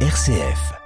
RCF.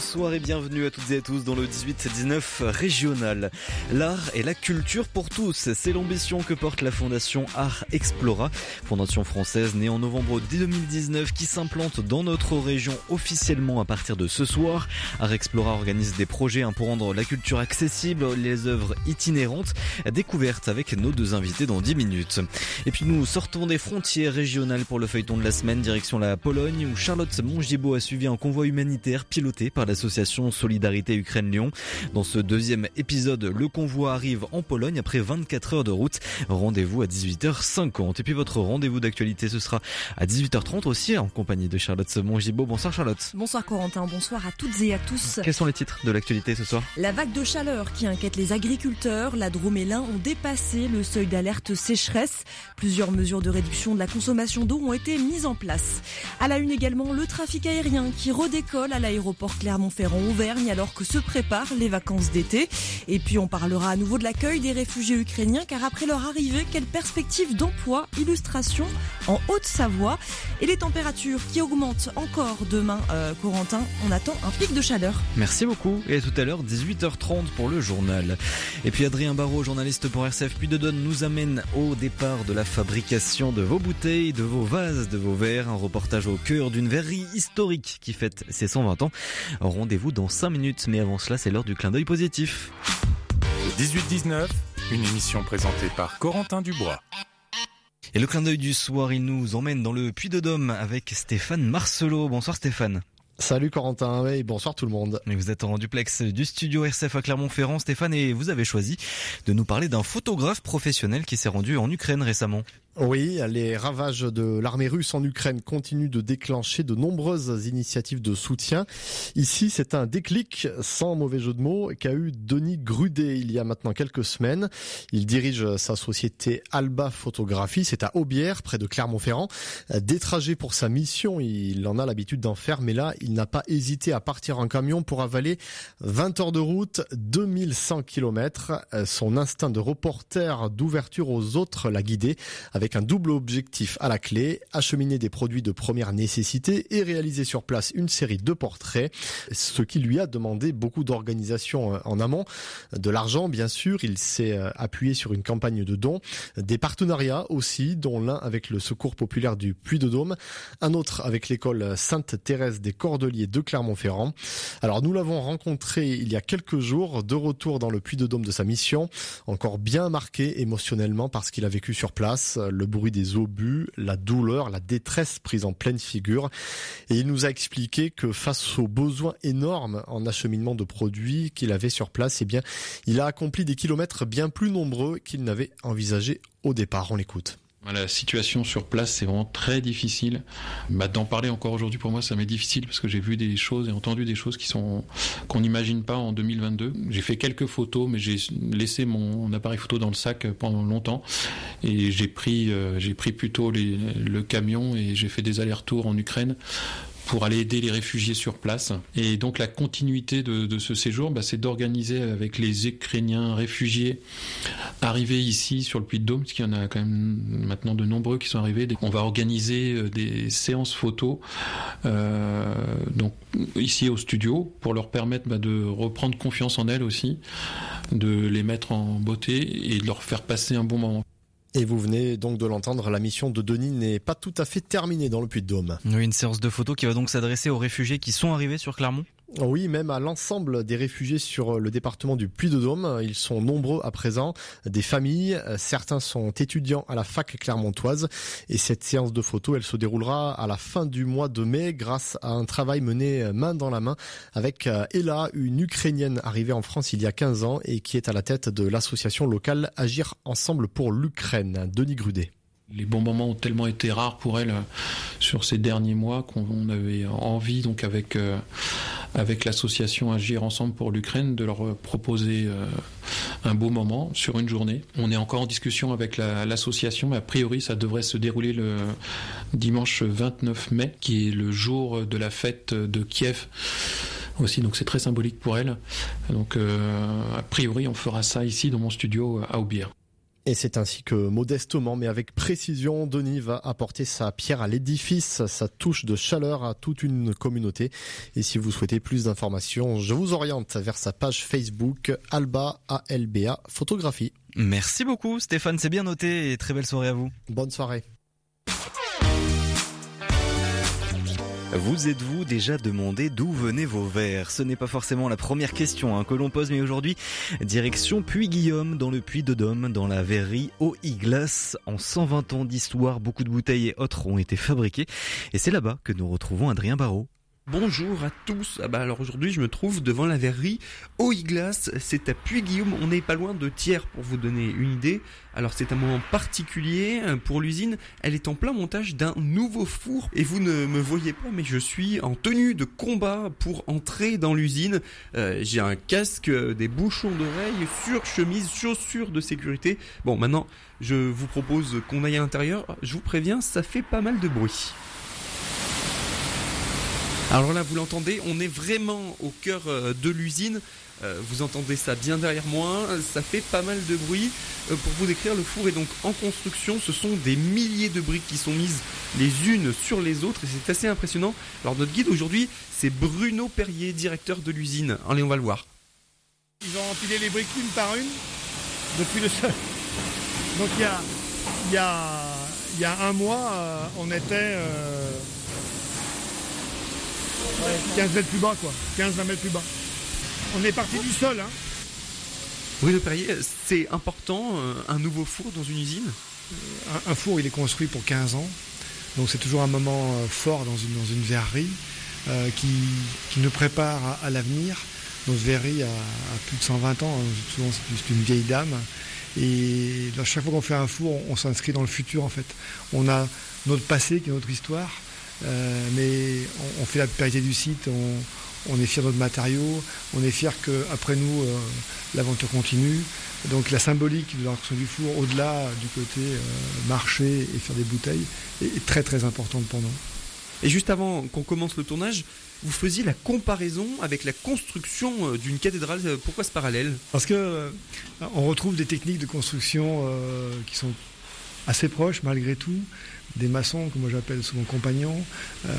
Bonsoir et bienvenue à toutes et à tous dans le 18-19 régional. L'art et la culture pour tous, c'est l'ambition que porte la fondation Art Explora, fondation française née en novembre 2019 qui s'implante dans notre région officiellement à partir de ce soir. Art Explora organise des projets pour rendre la culture accessible, les œuvres itinérantes, découvertes avec nos deux invités dans 10 minutes. Et puis nous sortons des frontières régionales pour le feuilleton de la semaine, direction la Pologne où Charlotte Mongibaud a suivi un convoi humanitaire piloté par l'association Solidarité Ukraine-Lyon. Dans ce deuxième épisode, le convoi arrive en Pologne après 24 heures de route. Rendez-vous à 18h50. Et puis votre rendez-vous d'actualité, ce sera à 18h30 aussi en compagnie de Charlotte Mongibaud. Bonsoir Charlotte. Bonsoir Corentin, bonsoir à toutes et à tous. Quels sont les titres de l'actualité ce soir? La vague de chaleur qui inquiète les agriculteurs, la Drôme et l'Ain ont dépassé le seuil d'alerte sécheresse. Plusieurs mesures de réduction de la consommation d'eau ont été mises en place. À la une également, le trafic aérien qui redécolle à l'aéroport Claire Clermont-Ferrand, Auvergne, alors que se préparent les vacances d'été. Et puis on parlera à nouveau de l'accueil des réfugiés ukrainiens, car après leur arrivée, quelle perspective d'emploi, illustration en Haute-Savoie et les températures qui augmentent encore demain, euh, Corentin, on attend un pic de chaleur. Merci beaucoup et à tout à l'heure 18h30 pour le journal. Et puis Adrien Barraud, journaliste pour RCF Puis de Donne, nous amène au départ de la fabrication de vos bouteilles, de vos vases, de vos verres, un reportage au cœur d'une verrerie historique qui fête ses 120 ans. Rendez-vous dans 5 minutes, mais avant cela, c'est l'heure du clin d'œil positif. 18-19, une émission présentée par Corentin Dubois. Et le clin d'œil du soir, il nous emmène dans le Puy de Dôme avec Stéphane Marcelot. Bonsoir Stéphane. Salut Corentin, et bonsoir tout le monde. Et vous êtes en duplex du studio RCF à Clermont-Ferrand, Stéphane, et vous avez choisi de nous parler d'un photographe professionnel qui s'est rendu en Ukraine récemment. Oui, les ravages de l'armée russe en Ukraine continuent de déclencher de nombreuses initiatives de soutien. Ici, c'est un déclic, sans mauvais jeu de mots, qu'a eu Denis Grudet il y a maintenant quelques semaines. Il dirige sa société Alba Photographie, c'est à Aubière, près de Clermont-Ferrand. Des trajets pour sa mission, il en a l'habitude d'en faire, mais là, il n'a pas hésité à partir en camion pour avaler 20 heures de route, 2100 km. Son instinct de reporter d'ouverture aux autres l'a guidé avec un double objectif à la clé, acheminer des produits de première nécessité et réaliser sur place une série de portraits, ce qui lui a demandé beaucoup d'organisation euh, en amont, de l'argent bien sûr, il s'est euh, appuyé sur une campagne de dons, des partenariats aussi, dont l'un avec le Secours populaire du Puy-de-Dôme, un autre avec l'école Sainte-Thérèse des Cordeliers de Clermont-Ferrand. Alors nous l'avons rencontré il y a quelques jours, de retour dans le Puy-de-Dôme de sa mission, encore bien marqué émotionnellement parce qu'il a vécu sur place le bruit des obus, la douleur, la détresse prise en pleine figure. Et il nous a expliqué que face aux besoins énormes en acheminement de produits qu'il avait sur place, eh bien, il a accompli des kilomètres bien plus nombreux qu'il n'avait envisagé au départ. On l'écoute. La situation sur place, c'est vraiment très difficile. Bah, D'en parler encore aujourd'hui, pour moi, ça m'est difficile parce que j'ai vu des choses et entendu des choses qui sont qu'on n'imagine pas en 2022. J'ai fait quelques photos, mais j'ai laissé mon appareil photo dans le sac pendant longtemps et j'ai pris euh, j'ai pris plutôt les, le camion et j'ai fait des allers-retours en Ukraine pour aller aider les réfugiés sur place. Et donc la continuité de, de ce séjour, bah, c'est d'organiser avec les Ukrainiens réfugiés arrivés ici sur le Puy-de-Dôme, parce qu'il y en a quand même maintenant de nombreux qui sont arrivés. On va organiser euh, des séances photos euh, donc ici au studio pour leur permettre bah, de reprendre confiance en elles aussi, de les mettre en beauté et de leur faire passer un bon moment. Et vous venez donc de l'entendre, la mission de Denis n'est pas tout à fait terminée dans le Puy-de-Dôme. Une séance de photos qui va donc s'adresser aux réfugiés qui sont arrivés sur Clermont oui, même à l'ensemble des réfugiés sur le département du Puy-de-Dôme. Ils sont nombreux à présent, des familles. Certains sont étudiants à la fac clermontoise. Et cette séance de photos, elle se déroulera à la fin du mois de mai grâce à un travail mené main dans la main avec Ella, une Ukrainienne arrivée en France il y a 15 ans et qui est à la tête de l'association locale Agir Ensemble pour l'Ukraine. Denis Grudet. Les bons moments ont tellement été rares pour elle euh, sur ces derniers mois qu'on avait envie, donc avec euh, avec l'association Agir Ensemble pour l'Ukraine, de leur proposer euh, un beau moment sur une journée. On est encore en discussion avec l'association, mais a priori ça devrait se dérouler le dimanche 29 mai, qui est le jour de la fête de Kiev aussi, donc c'est très symbolique pour elle. Donc a priori on fera ça ici dans mon studio à Aubière. Et c'est ainsi que modestement mais avec précision, Denis va apporter sa pierre à l'édifice, sa touche de chaleur à toute une communauté. Et si vous souhaitez plus d'informations, je vous oriente vers sa page Facebook Alba ALBA Photographie. Merci beaucoup Stéphane, c'est bien noté et très belle soirée à vous. Bonne soirée. Vous êtes-vous déjà demandé d'où venaient vos verres Ce n'est pas forcément la première question hein, que l'on pose, mais aujourd'hui, direction Puy-Guillaume, dans le Puy de Dôme, dans la verrerie Eau Iglas. En 120 ans d'histoire, beaucoup de bouteilles et autres ont été fabriquées. Et c'est là-bas que nous retrouvons Adrien Barrault. Bonjour à tous. Ah bah alors aujourd'hui je me trouve devant la verrerie Oiglas, c'est à Puy-Guillaume, on n'est pas loin de Thiers pour vous donner une idée. Alors c'est un moment particulier euh, pour l'usine, elle est en plein montage d'un nouveau four et vous ne me voyez pas mais je suis en tenue de combat pour entrer dans l'usine. Euh, j'ai un casque, euh, des bouchons d'oreilles, sur chemise, chaussures de sécurité. Bon maintenant je vous propose qu'on aille à l'intérieur, je vous préviens ça fait pas mal de bruit. Alors là, vous l'entendez, on est vraiment au cœur euh, de l'usine. Euh, vous entendez ça bien derrière moi, ça fait pas mal de bruit. Euh, pour vous décrire, le four est donc en construction. Ce sont des milliers de briques qui sont mises les unes sur les autres et c'est assez impressionnant. Alors notre guide aujourd'hui, c'est Bruno Perrier, directeur de l'usine. Allez, on va le voir. Ils ont empilé les briques une par une depuis le sol. Donc il y a, un mois, on était 15 mètres plus bas, quoi. 15-20 mètres plus bas. On est parti du sol, hein. Le Perrier, c'est important, euh, un nouveau four dans une usine? Un, four, il est construit pour 15 ans. Donc c'est toujours un moment euh, fort dans une, dans une verrerie euh, qui, qui, nous prépare à, l'avenir. Notre verrerie a, plus de 120 ans, hein. souvent c'est une vieille dame. Et chaque fois qu'on fait un four, on, on s'inscrit dans le futur en fait. On a notre passé qui est notre histoire. Euh, mais on, fait la parité du site, on, est fier de notre matériau, on est fier qu'après nous, euh, l'aventure continue. Donc la symbolique de la du four, au-delà du côté euh, marché et faire des bouteilles, est, très très importante pour nous. Et juste avant qu'on commence le tournage, vous faisiez la comparaison avec la construction d'une cathédrale. Pourquoi ce parallèle? Parce que on retrouve des techniques de construction qui sont assez proches malgré tout des maçons, que moi j'appelle souvent compagnons. Euh,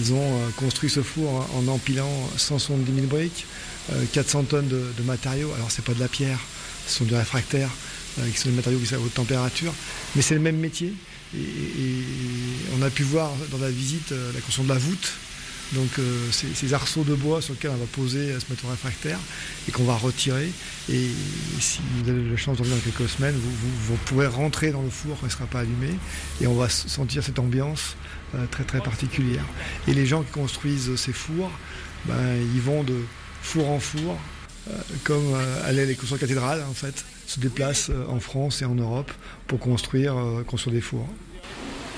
ils ont euh, construit ce four en empilant 170 000 briques, 400 euh, tonnes de, matériaux. Alors c'est pas de la pierre, ce sont du réfractaire, qui sont des matériaux qui sont à haute température, mais c'est le même métier. Et, on a pu voir dans la visite la construction de la voûte, donc euh, ces, arceaux de bois sur lesquels on va poser ce métaux réfractaire et qu'on va retirer. Et si vous avez la chance de revenir dans quelques semaines, vous, pourrez rentrer dans le four quand il ne sera pas allumé et on va sentir cette ambiance euh, très très particulière. Et les gens qui construisent ces fours, ben, ils vont de four en four, euh, comme allaient les constructeurs cathédrales en fait, se déplacent en France et en Europe pour construire, construire des fours.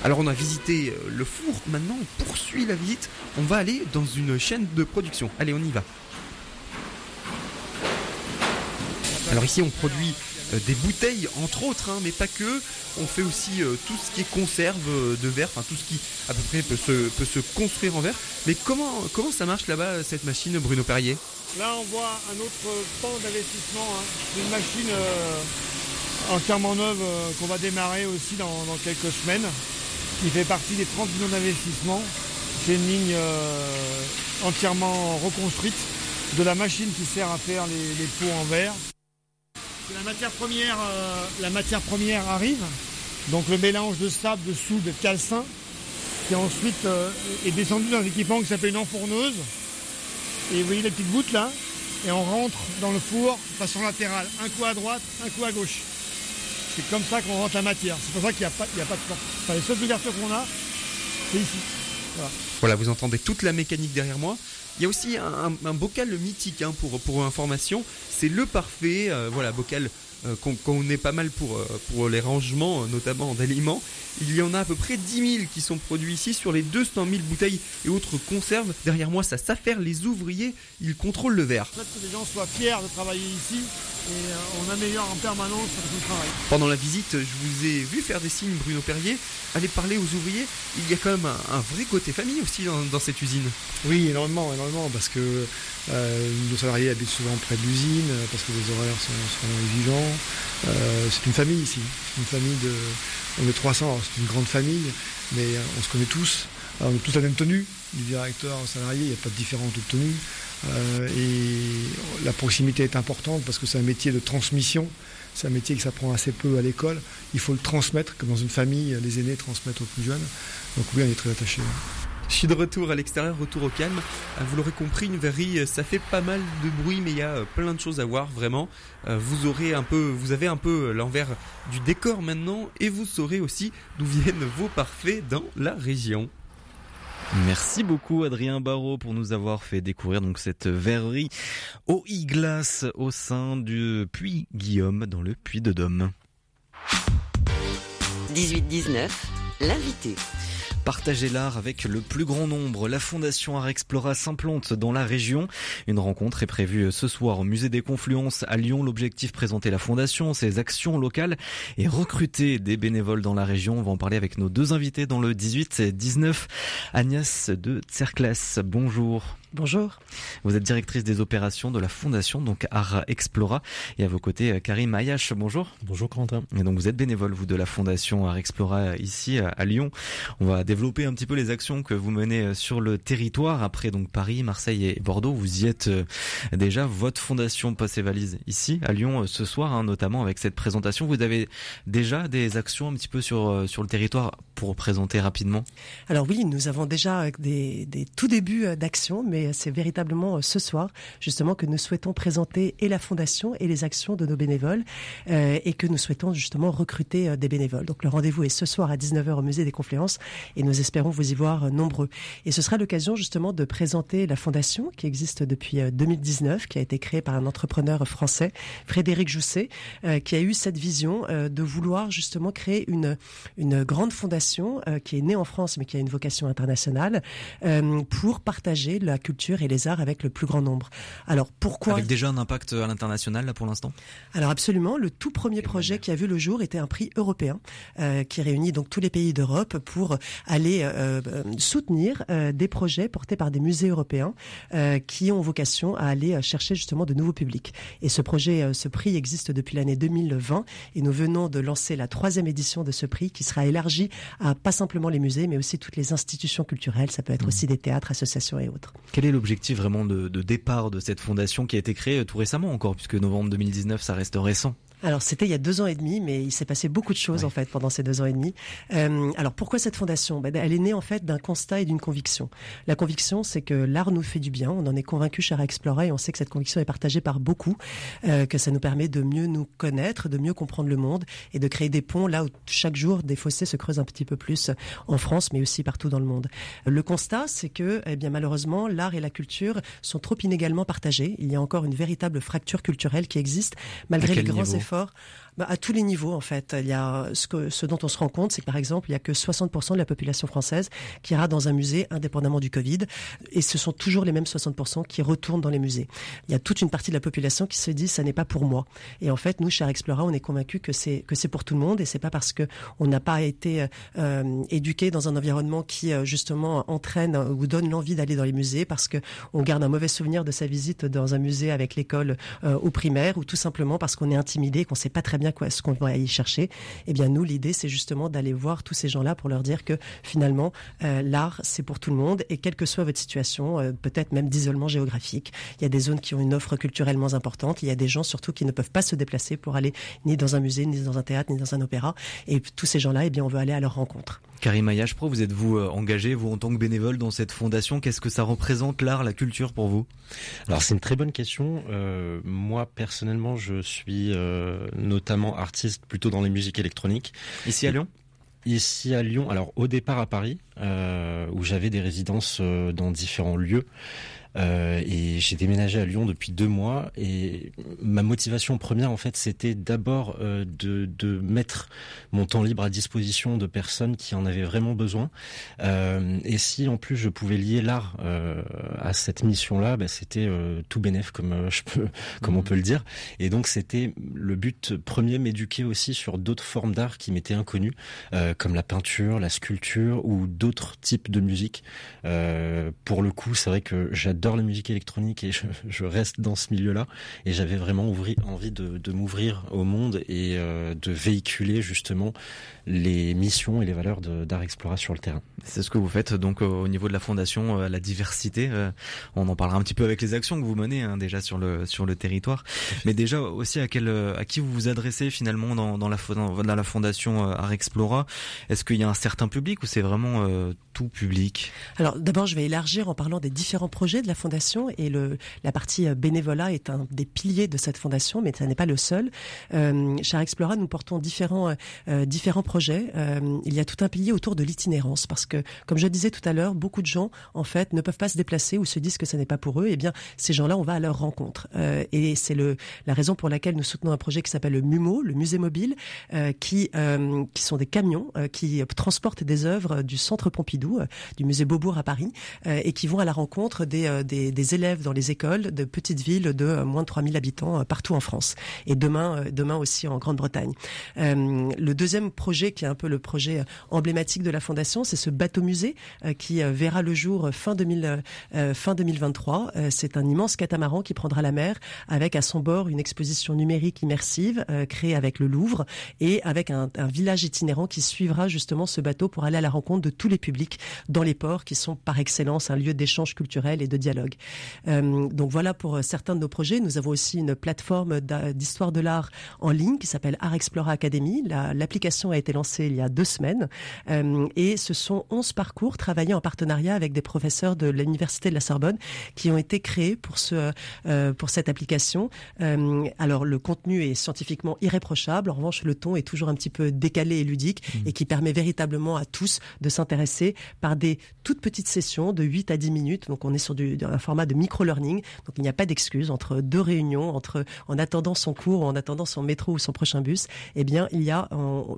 Alors on a visité euh, le four, maintenant on poursuit la visite, on va aller dans une chaîne de production. Allez, on y va. Alors ici on produit euh, des bouteilles entre autres, hein, mais pas que. On fait aussi euh, tout ce qui est conserve de verre, enfin tout ce qui à peu près peut se, construire en verre. Mais comment, comment ça marche là-bas cette machine Bruno Perrier? Là on voit un autre pan d'investissement, hein. une machine entièrement neuve qu'on va démarrer aussi dans quelques semaines qui fait partie des 30 millions d'investissements. C'est une ligne euh, entièrement reconstruite de la machine qui sert à faire les, pots en verre. La matière, première, euh, la matière première arrive, donc le mélange de sable, de soude, de calcin, qui ensuite euh, est descendu dans un équipement qui s'appelle une enfourneuse. Et vous voyez les petites gouttes là, et on rentre dans le four façon latérale, un coup à droite, un coup à gauche. C'est comme ça qu'on rentre la matière. C'est pour ça qu'il n'y a, pas, a pas de porte. les seules ouvertures qu'on a, c'est ici. Voilà. vous entendez toute la mécanique derrière moi. Il y a aussi un, bocal mythique hein, pour, pour information. C'est le parfait. Euh, voilà, bocal euh, qu'on connaît pas mal pour, euh, pour les rangements, notamment d'aliments. Il y en a à peu près 10 000 qui sont produits ici sur les 200 000 bouteilles et autres conserves. Derrière moi, ça s'affaire les ouvriers. Ils contrôlent le verre. que les gens soient fiers de travailler ici et euh, on améliore en permanence notre travail. Pendant la visite, je vous ai vu faire des signes, Bruno Perrier, aller parler aux ouvriers. Il y a quand même un, vrai côté famille aussi dans, cette usine. Oui, énormément, énormément, parce que euh, nos salariés habitent souvent près de l'usine, parce que les horaires sont, sont exigeants. C'est une famille ici. Une famille de. On est 300, c'est une grande famille, mais on se connaît tous. on est tous la même tenue, du directeur au salarié, il n'y a pas de différence de tenue. et la proximité est importante parce que c'est un métier de transmission. C'est un métier qui s'apprend assez peu à l'école. Il faut le transmettre, comme dans une famille, les aînés transmettent aux plus jeunes. Donc oui, on est très attachés. Je suis de retour à l'extérieur, retour au calme. Euh, vous l'aurez compris, une verrie, euh, ça fait pas mal de bruit, mais il y a euh, plein de choses à voir, vraiment. Vous aurez un peu, vous avez un peu l'envers du décor maintenant, et vous saurez aussi d'où viennent vos parfaits dans la région. Merci beaucoup Adrien Barrault pour nous avoir fait découvrir donc cette verrerie au glace au sein du Puy Guillaume dans le Puy de Dôme. 18-19, l'invité. Partager l'art avec le plus grand nombre. La Fondation Art Explora s'implante dans la région. Une rencontre est prévue ce soir au Musée des Confluences à Lyon. L'objectif présenter la Fondation, ses actions locales et recruter des bénévoles dans la région. On va en parler avec nos deux invités dans le 18 et 19. Agnès de Cerclas, bonjour. Bonjour. Vous êtes directrice des opérations de la Fondation, donc Art Explora. Et à vos côtés, euh, Karim Ayash, bonjour. Bonjour Quentin. Et donc vous êtes bénévole, vous, de la Fondation Art Explora ici à Lyon. On va développer un petit peu les actions que vous menez euh, sur le territoire. Après donc Paris, Marseille et Bordeaux, vous y êtes euh, déjà. Votre Fondation passe ses valises ici à Lyon ce soir, hein, notamment avec cette présentation. Vous avez déjà des actions un petit peu sur, sur le territoire pour présenter rapidement? Alors oui, nous avons déjà des, des tout débuts d'actions, mais c'est véritablement euh, ce soir, justement, que nous souhaitons présenter et la fondation et les actions de nos bénévoles euh, et que nous souhaitons justement recruter euh, des bénévoles. Donc le rendez-vous est ce soir à 19h au Musée des Confluences et nous espérons vous y voir nombreux. Et ce sera l'occasion justement de présenter la fondation qui existe depuis 2019, qui a été créée par un entrepreneur français, Frédéric Jousset, qui a eu cette vision de vouloir justement créer une, une grande fondation qui est née en France mais qui a une vocation internationale pour partager la et les arts avec le plus grand nombre. Alors pourquoi Avec déjà un impact à l'international là pour l'instant? Alors absolument. Le tout premier projet qui a vu le jour était un prix européen euh, qui réunit donc tous les pays d'Europe pour aller euh, euh, soutenir des projets portés par des musées européens qui ont vocation à aller chercher justement de nouveaux publics. Et ce projet, ce prix existe depuis l'année 2020 et nous venons de lancer la troisième édition de ce prix qui sera élargi à pas simplement les musées mais aussi toutes les institutions culturelles. Ça peut être mmh. aussi des théâtres, associations et autres. Quel est l'objectif vraiment de, départ de cette fondation qui a été créée tout récemment encore, puisque novembre 2019, ça reste récent alors c'était il y a deux ans et demi, mais il s'est passé beaucoup de choses en fait pendant ces deux ans et demi. Euh, alors pourquoi cette fondation? Ben, Elle est née en fait d'un constat et d'une conviction. La conviction, c'est que l'art nous fait du bien. On en est convaincu chez Explorer et on sait que cette conviction est partagée par beaucoup, euh, que ça nous permet de mieux nous connaître, de mieux comprendre le monde et de créer des ponts là où chaque jour des fossés se creusent un petit peu plus en France, mais aussi partout dans le monde. Le constat, c'est que eh bien malheureusement l'art et la culture sont trop inégalement partagés. Il y a encore une véritable fracture culturelle qui existe malgré les grands efforts fort bah, à tous les niveaux en fait. Il y a ce, dont on se rend compte, c'est que par exemple, il y a que 60% de la population française qui ira dans un musée indépendamment du Covid, et ce sont toujours les mêmes 60% qui retournent dans les musées. Il y a toute une partie de la population qui se dit ça n'est pas pour moi. Et en fait, nous, chez Explora, on est convaincus que c'est que c'est pour tout le monde, et c'est pas parce que on n'a pas été euh, éduqué dans un environnement qui euh, justement entraîne ou donne l'envie d'aller dans les musées, parce que on garde un mauvais souvenir de sa visite dans un musée avec l'école euh, au primaire, ou tout simplement parce qu'on est intimidé, qu'on sait pas très bien quoi, ce qu'on va y chercher. Eh bien, nous, l'idée, c'est justement d'aller voir tous ces gens-là pour leur dire que finalement, euh, l'art, c'est pour tout le monde et quelle que soit votre situation, euh, peut-être même d'isolement géographique. Il y a des zones qui ont une offre culturellement importante. Il y a des gens surtout qui ne peuvent pas se déplacer pour aller ni dans un musée, ni dans un théâtre, ni dans un opéra. Et tous ces gens-là, eh bien, on veut aller à leur rencontre. Karim Pro, vous êtes vous euh, engagé, vous en tant que bénévole dans cette fondation? Qu'est-ce que ça représente l'art, la culture pour vous? Alors c'est une très bonne question. Euh, moi personnellement, je suis euh, notamment artiste plutôt dans les musiques électroniques. Ici à Lyon? Ici à Lyon, alors au départ à Paris, où j'avais des résidences dans différents lieux. Euh, et j'ai déménagé à Lyon depuis deux mois. Et ma motivation première, en fait, c'était d'abord euh, de, de, mettre mon temps libre à disposition de personnes qui en avaient vraiment besoin. Euh, et si en plus je pouvais lier l'art à cette mission-là, bah, c'était tout bénéf, comme je peux, comme on mmh. peut le dire. Et donc c'était le but premier, m'éduquer aussi sur d'autres formes d'art qui m'étaient inconnues, comme la peinture, la sculpture ou d'autres types de musique. pour le coup, c'est vrai que j'adore j'adore la musique électronique et je, reste dans ce milieu-là. Et j'avais vraiment envie de, m'ouvrir au monde et de véhiculer justement les missions et les valeurs d'Art Explora sur le terrain. C'est ce que vous faites donc au niveau de la fondation, la diversité. on en parlera un petit peu avec les actions que vous menez hein, déjà sur le sur le territoire, mais déjà aussi à qui vous vous adressez finalement dans, dans la dans la fondation Art Explora. Est-ce qu'il y a un certain public ou c'est vraiment public Alors d'abord, je vais élargir en parlant des différents projets de la fondation et le la partie bénévolat est un des piliers de cette fondation, mais ça n'est pas le seul. Euh, chez Art Explora, nous portons différents différents projets euh, il y a tout un pilier autour de l'itinérance parce que, comme je disais tout à l'heure, beaucoup de gens en fait ne peuvent pas se déplacer ou se disent que ce n'est pas pour eux. Et eh bien, ces gens-là, on va à leur rencontre. Euh, et c'est le la raison pour laquelle nous soutenons un projet qui s'appelle le MUMO, le musée mobile, euh, qui qui sont des camions qui transportent des œuvres du Centre Pompidou, du musée Beaubourg à Paris, et qui vont à la rencontre des, des, des élèves dans les écoles de petites villes de moins de 3000 habitants partout en France. Et demain, demain aussi en Grande-Bretagne. le deuxième projet qui est un peu le projet euh, emblématique de la fondation, c'est ce bateau musée euh, qui euh, verra le jour fin 2000, fin 2023. C'est un immense catamaran qui prendra la mer avec à son bord une exposition numérique immersive créée avec le Louvre et avec un, un village itinérant qui suivra justement ce bateau pour aller à la rencontre de tous les publics dans les ports qui sont par excellence un lieu d'échange culturel et de dialogue. donc voilà pour certains de nos projets. Nous avons aussi une plateforme d'histoire de l'art en ligne qui s'appelle Art Explora Academy. L'application a été lancé il y a deux semaines. Euh, et ce sont 11 parcours travaillés en partenariat avec des professeurs de l'Université de la Sorbonne qui ont été créés pour, ce, euh, pour cette application. Euh, alors le contenu est scientifiquement irréprochable. En revanche, le ton est toujours un petit peu décalé et ludique mmh. et qui permet véritablement à tous de s'intéresser par des toutes petites sessions de 8 à 10 minutes. Donc on est sur du, un format de micro-learning. Donc il n'y a pas d'excuse entre deux réunions, entre en attendant son cours ou en attendant son métro ou son prochain bus. Eh bien, il y a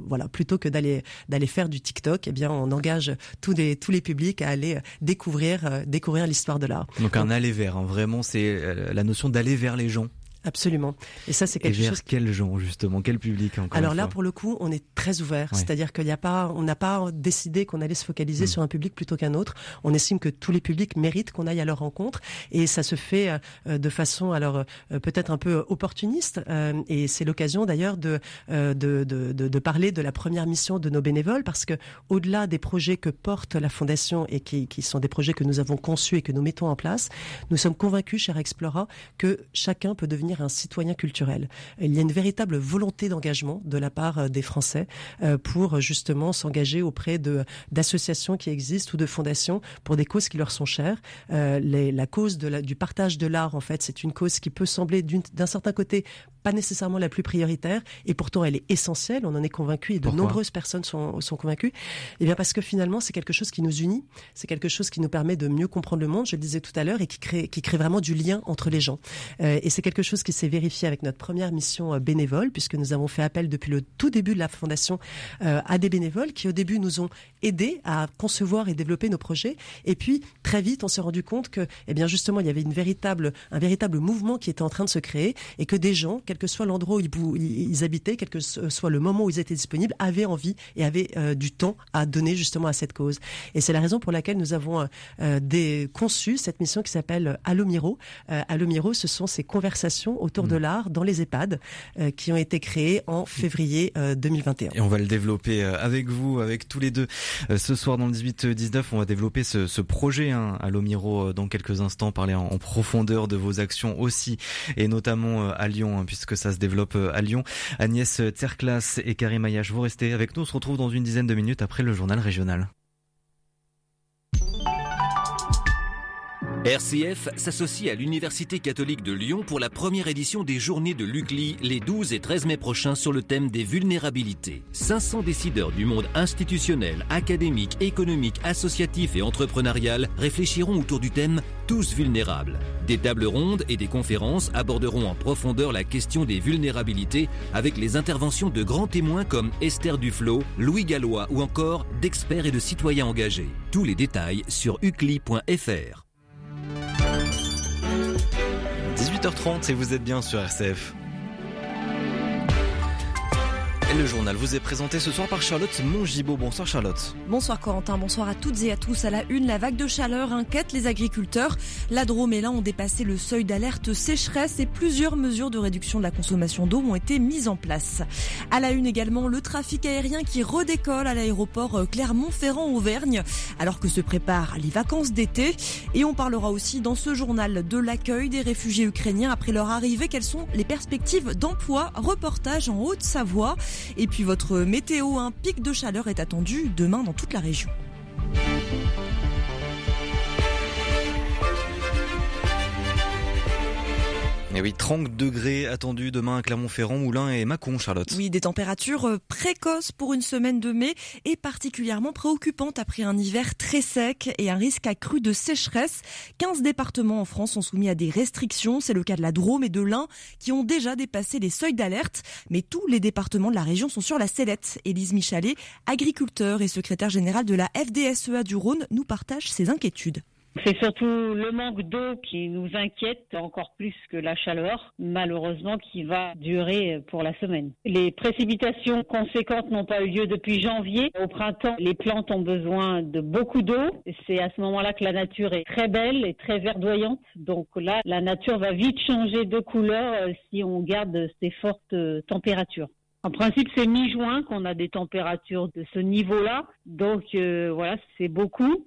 voilà plutôt que d'aller d'aller faire du TikTok, eh bien on engage tous les tous les publics à aller découvrir euh, découvrir l'histoire de l'art. Donc un aller vers, hein, vraiment c'est euh, la notion d'aller vers les gens. Absolument. Et ça, c'est quelque et vers chose. Quel genre justement? Quel public encore Alors là, pour le coup, on est très ouvert. C'est-à-dire qu'il n'y a pas, on n'a pas décidé qu'on allait se focaliser hmm. sur un public plutôt qu'un autre. On estime que tous les publics méritent qu'on aille à leur rencontre, et ça se fait euh, de façon, alors euh, peut-être un peu opportuniste. Euh, et c'est l'occasion d'ailleurs de, de, de, de, de parler de la première mission de nos bénévoles, parce que au-delà des projets que porte la fondation et qui, qui sont des projets que nous avons conçus et que nous mettons en place, nous sommes convaincus, cher Explora, que chacun peut devenir un citoyen culturel. Il y a une véritable volonté d'engagement de la part euh, des Français euh, pour justement s'engager auprès de d'associations qui existent ou de fondations pour des causes qui leur sont chères. Euh, la cause de la, du partage de l'art, en fait, c'est une cause qui peut sembler d'un certain côté pas nécessairement la plus prioritaire, et pourtant elle est essentielle, on en est convaincu, et de nombreuses personnes sont, sont convaincues. Eh bien parce que finalement c'est quelque chose qui nous unit, c'est quelque chose qui nous permet de mieux comprendre le monde, je le disais tout à l'heure, et qui crée, qui crée vraiment du lien entre les gens. Euh, et c'est quelque chose qui s'est vérifié avec notre première mission euh, bénévole, puisque nous avons fait appel depuis le tout début de la fondation euh, à des bénévoles qui au début nous ont aidés à concevoir et développer nos projets, et puis très vite on s'est rendu compte que, eh bien justement, il y avait une véritable, un véritable mouvement qui était en train de se créer, et que des gens, quel que soit l'endroit où ils, habitaient, quel que soit le moment où ils étaient disponibles, avaient envie et avaient euh, du temps à donner justement à cette cause. Et c'est la raison pour laquelle nous avons euh, conçu cette mission qui s'appelle Allo Miro. Euh, Allo Miro, ce sont ces conversations autour de mm. l'art dans les EHPAD qui ont été créées en février 2021. Et on va le développer avec vous, avec tous les deux. Ce soir dans le 18-19, on va développer ce, ce projet hein, Allo Miro dans quelques instants, parler en, profondeur de vos actions aussi, et notamment à Lyon, hein, puisque que ça se développe euh, à Lyon. Agnès Terclas et Karim Ayash, vous restez avec nous. On se retrouve dans une dizaine de minutes après le journal régional. RCF s'associe à l'Université catholique de Lyon pour la première édition des journées de l'UCLI les 12 et 13 mai prochains sur le thème des vulnérabilités. 500 décideurs du monde institutionnel, académique, économique, associatif et entrepreneurial réfléchiront autour du thème Tous vulnérables. Des tables rondes et des conférences aborderont en profondeur la question des vulnérabilités avec les interventions de grands témoins comme Esther Duflo, Louis Gallois ou encore d'experts et de citoyens engagés. Tous les détails sur ucli.fr. 18h30 et vous êtes bien sur RCF. Le journal vous est présenté ce soir par Charlotte Mongibaud. Bonsoir Charlotte. Bonsoir Corentin, bonsoir à toutes et à tous. À la une, la vague de chaleur inquiète les agriculteurs. La Drôme et l'Ain ont dépassé le seuil d'alerte sécheresse et plusieurs mesures de réduction de la consommation d'eau ont été mises en place. À la une également, le trafic aérien qui redécolle à l'aéroport Clermont-Ferrand-Auvergne alors que se préparent les vacances d'été. Et on parlera aussi dans ce journal de l'accueil des réfugiés ukrainiens après leur arrivée. Quelles sont les perspectives d'emploi? Reportage en Haute-Savoie. Et puis votre météo, un pic de chaleur est attendu demain dans toute la région. Et oui, 30 degrés attendus demain à Clermont-Ferrand, Moulin et Mâcon, Charlotte. Oui, des températures euh, précoces pour une semaine de mai et particulièrement préoccupantes après un hiver très sec et un risque accru de sécheresse. 15 départements en France sont soumis à des restrictions. C'est le cas de la Drôme et de l'Ain qui ont déjà dépassé les seuils d'alerte. Mais tous les départements de la région sont sur la sellette. Élise Michalet, agriculteur et secrétaire général de la FDSEA du Rhône, nous partage ses inquiétudes. C'est surtout le manque d'eau qui nous inquiète encore plus que la chaleur, malheureusement, qui va durer pour la semaine. Les précipitations conséquentes n'ont pas eu lieu depuis janvier. Au printemps, les plantes ont besoin de beaucoup d'eau. C'est à ce moment-là que la nature est très belle et très verdoyante. Donc là, la nature va vite changer de couleur euh, si on garde ces fortes euh, températures. En principe, c'est mi-juin qu'on a des températures de ce niveau-là. Donc euh, voilà, c'est beaucoup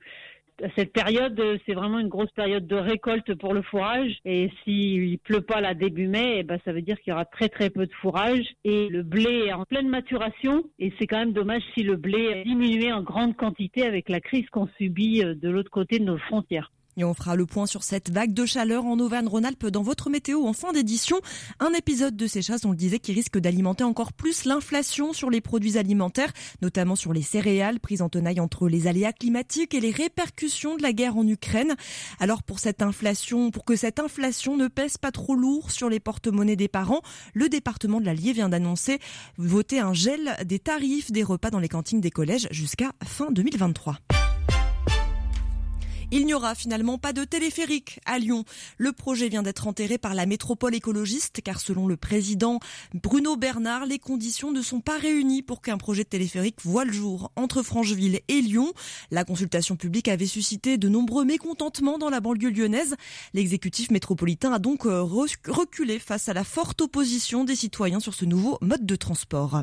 cette période, c'est vraiment une grosse période de récolte pour le fourrage. Et s'il pleut pas là début mai, eh ben, ça veut dire qu'il y aura très très peu de fourrage. Et le blé est en pleine maturation. Et c'est quand même dommage si le blé a diminué en grande quantité avec la crise qu'on subit euh, de l'autre côté de nos frontières. Et on fera le point sur cette vague de chaleur en Auvergne-Rhône-Alpes dans votre météo en fin d'édition. Un épisode de sécheresse, on le disait, qui risque d'alimenter encore plus l'inflation sur les produits alimentaires, notamment sur les céréales, prises en tenaille entre les aléas climatiques et les répercussions de la guerre en Ukraine. Alors pour cette inflation, pour que cette inflation ne pèse pas trop lourd sur les porte-monnaies des parents, le département de l'Allier vient d'annoncer voter un gel des tarifs des repas dans les cantines des collèges jusqu'à fin 2023. Il n'y aura finalement pas de téléphérique à Lyon. Le projet vient d'être enterré par la métropole écologiste car selon le président Bruno Bernard, les conditions ne sont pas réunies pour qu'un projet de téléphérique voit le jour entre Francheville et Lyon. La consultation publique avait suscité de nombreux mécontentements dans la banlieue lyonnaise. L'exécutif métropolitain a donc euh, reculé face à la forte opposition des citoyens sur ce nouveau mode de transport.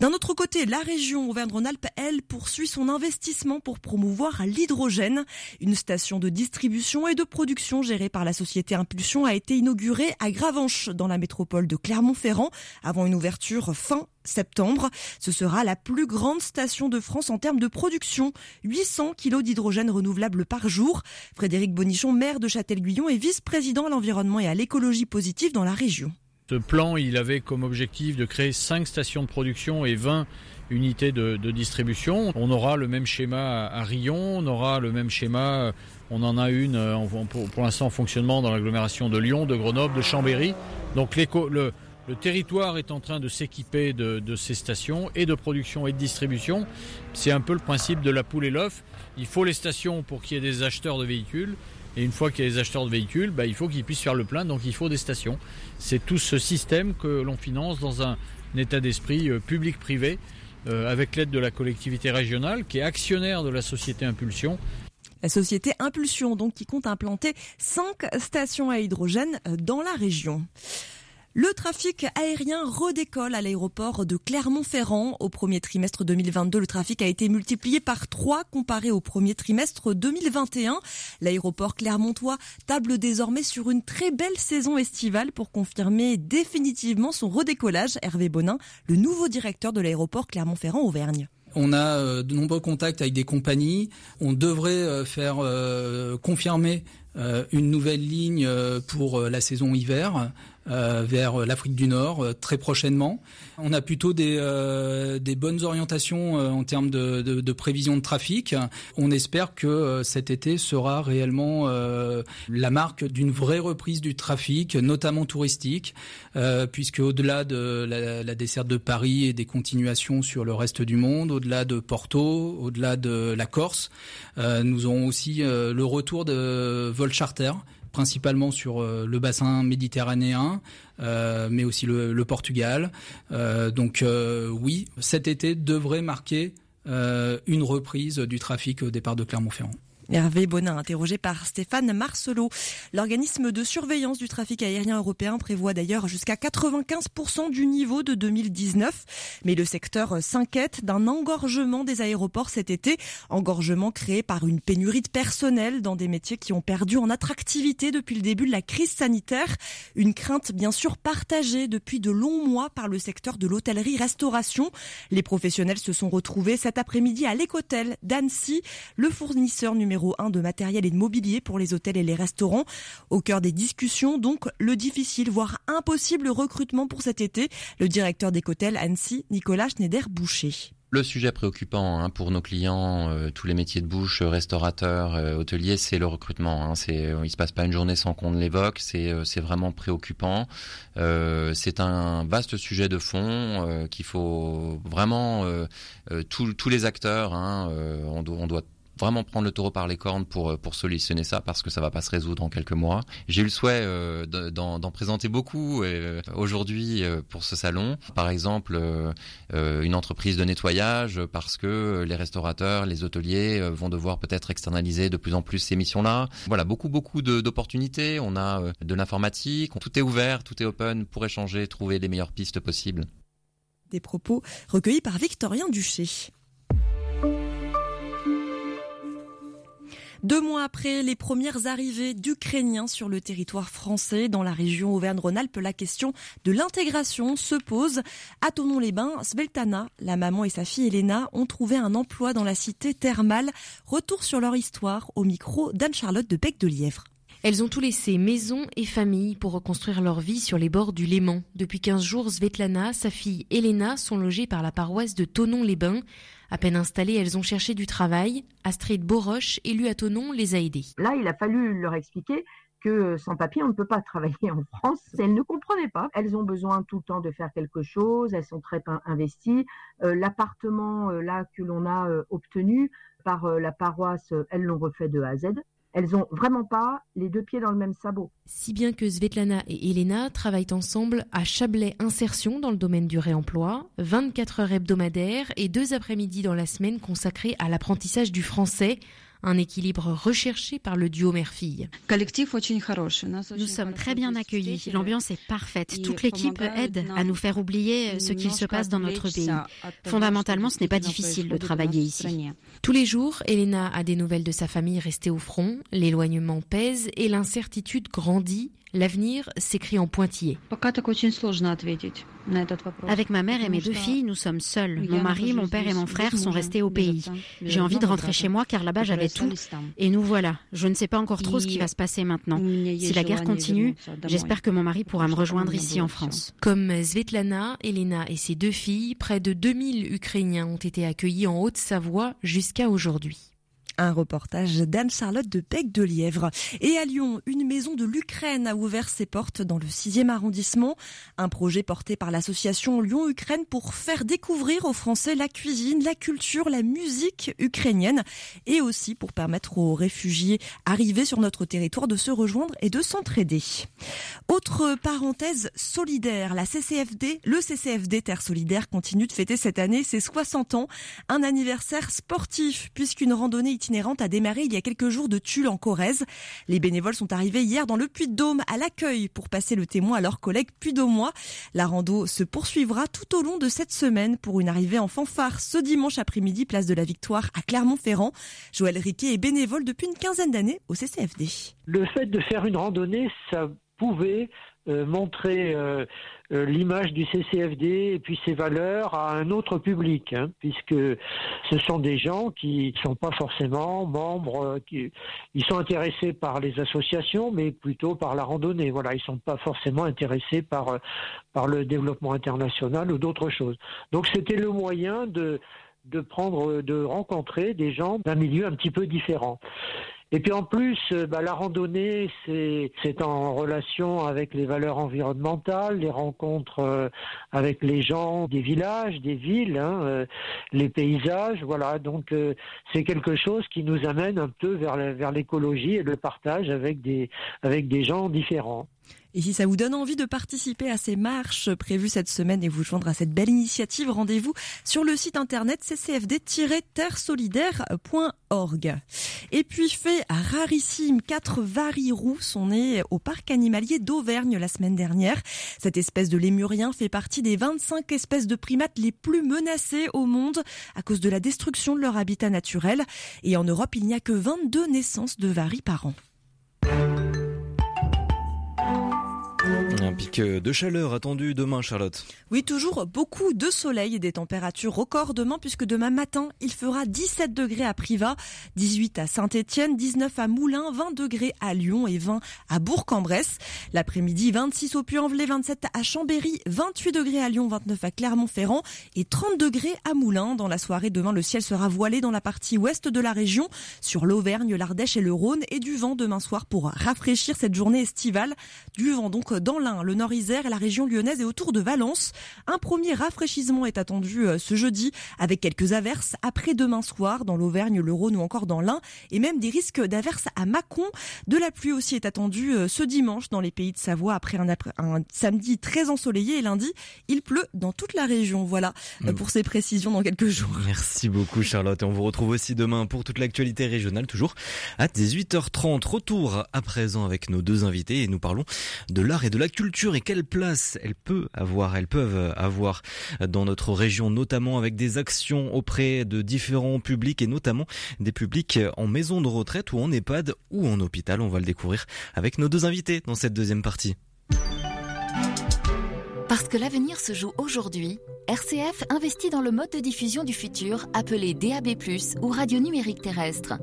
D'un autre côté, la région Auvergne-Rhône-Alpes, elle, poursuit son investissement pour promouvoir l'hydrogène. Une station de distribution et de production gérée par la société Impulsion a été inaugurée à Gravenche, dans la métropole de Clermont-Ferrand, avant une ouverture fin septembre. Ce sera la plus grande station de France en termes de production. 800 kilos d'hydrogène renouvelable par jour. Frédéric Bonichon, maire de Châtel-Guyon et vice-président à l'environnement et à l'écologie positive dans la région. Ce plan, il avait comme objectif de créer 5 stations de production et 20 unités de, distribution. On aura le même schéma à Rion, on aura le même schéma, on en a une euh, pour, l'instant en fonctionnement dans l'agglomération de Lyon, de Grenoble, de Chambéry. Donc le, territoire est en train de s'équiper de, de, ces stations et de production et de distribution. C'est un peu le principe de la poule et l'œuf. Il faut les stations pour qu'il y ait des acheteurs de véhicules. Et une fois qu'il y a des acheteurs de véhicules, bah, il faut qu'ils puissent faire le plein, donc il faut des stations. C'est tout ce système que l'on finance dans un, état d'esprit euh, public-privé, euh, avec l'aide de la collectivité régionale, qui est actionnaire de la société Impulsion. La société Impulsion, donc, qui compte implanter 5 stations à hydrogène euh, dans la région. Le trafic aérien redécolle à l'aéroport de Clermont-Ferrand. Au premier trimestre 2022, le trafic a été multiplié par 3 comparé au premier trimestre 2021. L'aéroport clermontois table désormais sur une très belle saison estivale pour confirmer définitivement son redécollage. Hervé Bonin, le nouveau directeur de l'aéroport Clermont-Ferrand-Auvergne. On a euh, de nombreux contacts avec des compagnies. On devrait euh, faire euh, confirmer une nouvelle ligne pour la saison hiver euh, vers l'Afrique du Nord euh, très prochainement. On a plutôt des, euh, bonnes orientations en termes de, prévision de trafic. On espère que cet été sera réellement la marque d'une vraie reprise du trafic, notamment touristique, puisque au-delà de la, la, desserte de Paris et des continuations sur le reste du monde, au-delà de Porto, au-delà de la Corse, nous aurons aussi le retour de vols charter principalement sur le bassin méditerranéen, mais aussi le, Portugal. donc oui, cet été devrait marquer une reprise du trafic au départ de Clermont-Ferrand. Hervé Bonin, interrogé par Stéphane Marcelot. L'organisme de surveillance du trafic aérien européen prévoit d'ailleurs jusqu'à 95% du niveau de 2019. Mais le secteur s'inquiète d'un engorgement des aéroports cet été. Engorgement créé par une pénurie de personnel dans des métiers qui ont perdu en attractivité depuis le début de la crise sanitaire. Une crainte bien sûr partagée depuis de longs mois par le secteur de l'hôtellerie-restauration. Les professionnels se sont retrouvés cet après-midi à l'Écotel d'Annecy, le fournisseur numéro de matériel et de mobilier pour les hôtels et les restaurants. Au cœur des discussions, donc, le difficile, voire impossible recrutement pour cet été. Le directeur d'Écotel Annecy, Nicolas Schneider-Boucher. Le sujet préoccupant hein, pour nos clients, euh, tous les métiers de bouche, restaurateurs, euh, hôteliers, c'est le recrutement. Hein. C'est, euh, il se passe pas une journée sans qu'on ne l'évoque. C'est, c'est vraiment préoccupant. c'est un vaste sujet de fond qu'il faut vraiment tous les acteurs. Hein, on, doit, on doit vraiment prendre le taureau par les cornes pour, euh, pour solutionner ça parce que ça va pas se résoudre en quelques mois. J'ai eu le souhait euh, d'en présenter beaucoup euh, aujourd'hui pour ce salon. Par exemple, une entreprise de nettoyage parce que les restaurateurs, les hôteliers vont devoir peut-être externaliser de plus en plus ces missions-là. Voilà, beaucoup, beaucoup d'opportunités. On a de l'informatique. Tout est ouvert, tout est open pour échanger, trouver les meilleures pistes possibles. Des propos recueillis par Victorien Duché. Deux mois après les premières arrivées d'Ukrainiens sur le territoire français dans la région Auvergne-Rhône-Alpes, la question de l'intégration se pose. À Tonon-les-Bains, Sveltana, la maman et sa fille Elena ont trouvé un emploi dans la cité thermale. Retour sur leur histoire au micro d'Anne-Charlotte de Bec de Lièvre. Elles ont tout laissé, maison et famille, pour reconstruire leur vie sur les bords du Léman. Depuis 15 jours, Svetlana, sa fille Elena sont logées par la paroisse de Tonon-les-Bains. À peine installées, elles ont cherché du travail. Astrid Boroche, élue à Tonon, les a aidées. Là, il a fallu leur expliquer que euh, sans papier, on ne peut pas travailler en France. Elles ne comprenaient pas. Elles ont besoin tout le temps de faire quelque chose. Elles sont très investies. Euh, l'appartement euh, là que l'on a obtenu par la paroisse, elles l'ont refait de A à Z. Elles ont vraiment pas les deux pieds dans le même sabot. Si bien que Svetlana et Elena travaillent ensemble à Chablais Insertion dans le domaine du réemploi, 24 heures hebdomadaires et deux après-midi dans la semaine consacrés à l'apprentissage du français un équilibre recherché par le duo mère-fille. Nous sommes très bien accueillis, l'ambiance est parfaite. Toute l'équipe aide à nous faire oublier ce qu'il se passe dans notre pays. Fondamentalement, ce n'est pas difficile de travailler ici. Tous les jours, Elena a des nouvelles de sa famille restée au front, l'éloignement pèse et l'incertitude grandit L'avenir s'écrit en pointillé. Avec ma mère et mes deux filles, nous sommes seuls. Mon mari, mon père et mon frère sont restés au pays. J'ai envie de rentrer chez moi car là-bas j'avais tout. Et nous voilà. Je ne sais pas encore trop ce qui va se passer maintenant. Si la guerre continue, j'espère que mon mari pourra me rejoindre ici en France. Comme Svetlana, Elena et ses deux filles, près de 2000 Ukrainiens ont été accueillis en Haute-Savoie jusqu'à aujourd'hui. Un reportage d'Anne-Charlotte de Bec de Lièvre. Et à Lyon, une maison de l'Ukraine a ouvert ses portes dans le 6e arrondissement. Un projet porté par l'association Lyon-Ukraine pour faire découvrir aux Français la cuisine, la culture, la musique ukrainienne et aussi pour permettre aux réfugiés arrivés sur notre territoire de se rejoindre et de s'entraider. Autre parenthèse solidaire, la CCFD, le CCFD Terre Solidaire continue de fêter cette année ses 60 ans, un anniversaire sportif puisqu'une randonnée a démarré il y a quelques jours de Tulle en Corrèze. Les bénévoles sont arrivés hier dans le Puy-de-Dôme à l'accueil pour passer le témoin à leurs collègues puy-daumois. La rando se poursuivra tout au long de cette semaine pour une arrivée en fanfare ce dimanche après-midi place de la Victoire à Clermont-Ferrand. Joël Riquet est bénévole depuis une quinzaine d'années au CCFD. Le fait de faire une randonnée, ça pouvait euh, montrer euh, l'image du CCFD et puis ses valeurs à un autre public, hein, puisque ce sont des gens qui ne sont pas forcément membres, qui, ils sont intéressés par les associations, mais plutôt par la randonnée. Voilà, ils sont pas forcément intéressés par par le développement international ou d'autres choses. Donc c'était le moyen de de prendre, de rencontrer des gens d'un milieu un petit peu différent. Et puis en plus, euh, bah, la randonnée, c'est en relation avec les valeurs environnementales, les rencontres euh, avec les gens des villages, des villes, hein, les paysages, voilà. Donc c'est quelque chose qui nous amène un peu vers vers l'écologie et le partage avec des avec des gens différents. Et si ça vous donne envie de participer à ces marches prévues cette semaine et vous joindre à cette belle initiative, rendez-vous sur le site internet ccfd-terresolidaire.org. Et puis fait rarissime, quatre varirous sont nés au parc animalier d'Auvergne la semaine dernière. Cette espèce de lémurien fait partie des 25 espèces de primates les plus menacées au monde à cause de la destruction de leur habitat naturel. Et en Europe, il n'y a que 22 naissances de varis par an. Un pic de chaleur attendu demain, Charlotte. Oui, toujours beaucoup de soleil et des températures records demain, puisque demain matin, il fera 17 degrés à Privas, 18 à Saint-Étienne, 19 à Moulins, 20 degrés à Lyon et 20 à Bourg-en-Bresse. L'après-midi, 26 au Puy-en-Velay, 27 à Chambéry, 28 degrés à Lyon, 29 à Clermont-Ferrand et 30 degrés à Moulins. Dans la soirée, demain, le ciel sera voilé dans la partie ouest de la région, sur l'Auvergne, l'Ardèche et le Rhône, et du vent demain soir pour rafraîchir cette journée estivale. Du vent donc dans le Nord-Isère et la région lyonnaise et autour de Valence. Un premier rafraîchissement est attendu euh, ce jeudi avec quelques averses après demain soir dans l'Auvergne, le Rhône ou encore dans l'Ain et même des risques d'averses à Mâcon. De la pluie aussi est attendue euh, ce dimanche dans les pays de Savoie après un, un samedi très ensoleillé et lundi il pleut dans toute la région. Voilà euh, pour ces précisions dans quelques jours. Merci beaucoup Charlotte et on vous retrouve aussi demain pour toute l'actualité régionale toujours à 18h30. Retour à présent avec nos deux invités et nous parlons de l'art et de la culture et quelle place elle peut avoir, elles peuvent avoir dans notre région, notamment avec des actions auprès de différents publics et notamment des publics en maison de retraite ou en EHPAD ou en hôpital. On va le découvrir avec nos deux invités dans cette deuxième partie. Parce que l'avenir se joue aujourd'hui, RCF investit dans le mode de diffusion du futur appelé DAB+, ou radio numérique terrestre.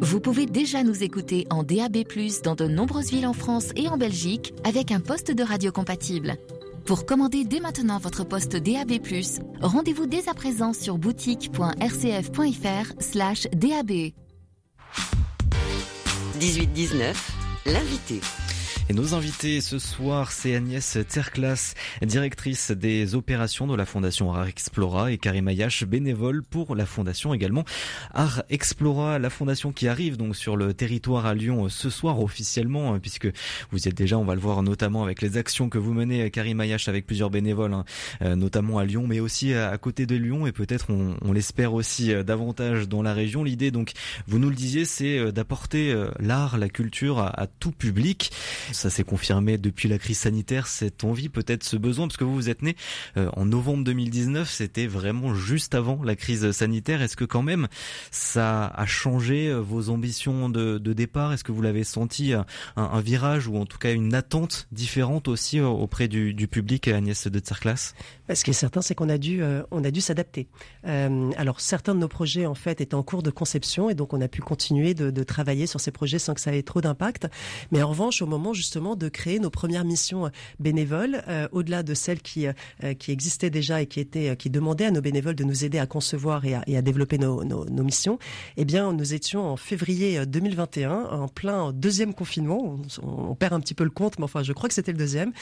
Vous pouvez déjà nous écouter en DAB+, dans de nombreuses villes en France et en Belgique, avec un poste de radio compatible. Pour commander dès maintenant votre poste DAB+, rendez-vous dès à présent sur boutique.rcf.fr slash DAB. 18-19, l'invité. Et nos invités ce soir, c'est Agnès Terclas, directrice des opérations de la Fondation Art Explora et Karim Ayash, bénévole pour la Fondation également Art Explora, la fondation qui arrive donc sur le territoire à Lyon ce soir officiellement, hein, puisque vous êtes déjà, on va le voir notamment avec les actions que vous menez, Karim Ayash, avec plusieurs bénévoles, hein, euh, notamment à Lyon, mais aussi à côté de Lyon et peut-être on, l'espère aussi euh, davantage dans la région. L'idée donc, vous nous le disiez, c'est euh, d'apporter l'art, la culture à tout public. Ça s'est confirmé depuis la crise sanitaire, cette envie, peut-être ce besoin, parce que vous vous êtes né euh, en novembre 2019, c'était vraiment juste avant la crise sanitaire. Est-ce que quand même ça a changé euh, vos ambitions de, départ? Est-ce que vous l'avez senti un, virage ou en tout cas une attente différente aussi euh, auprès du, public Agnès de Tsarklas Ce qui est certain, c'est qu'on a dû, dû s'adapter. alors certains de nos projets en fait étaient en cours de conception et donc on a pu continuer de, de travailler sur ces projets sans que ça ait trop d'impact. Mais en revanche, au moment justement de créer nos premières missions euh, bénévoles, euh, au-delà de celles qui, euh, qui existaient déjà et qui, étaient, qui demandaient à nos bénévoles de nous aider à concevoir et à, et à développer nos, nos, missions. Eh bien, nous étions en février 2021, en plein deuxième confinement. On, perd un petit peu le compte, mais enfin, je crois que c'était le deuxième.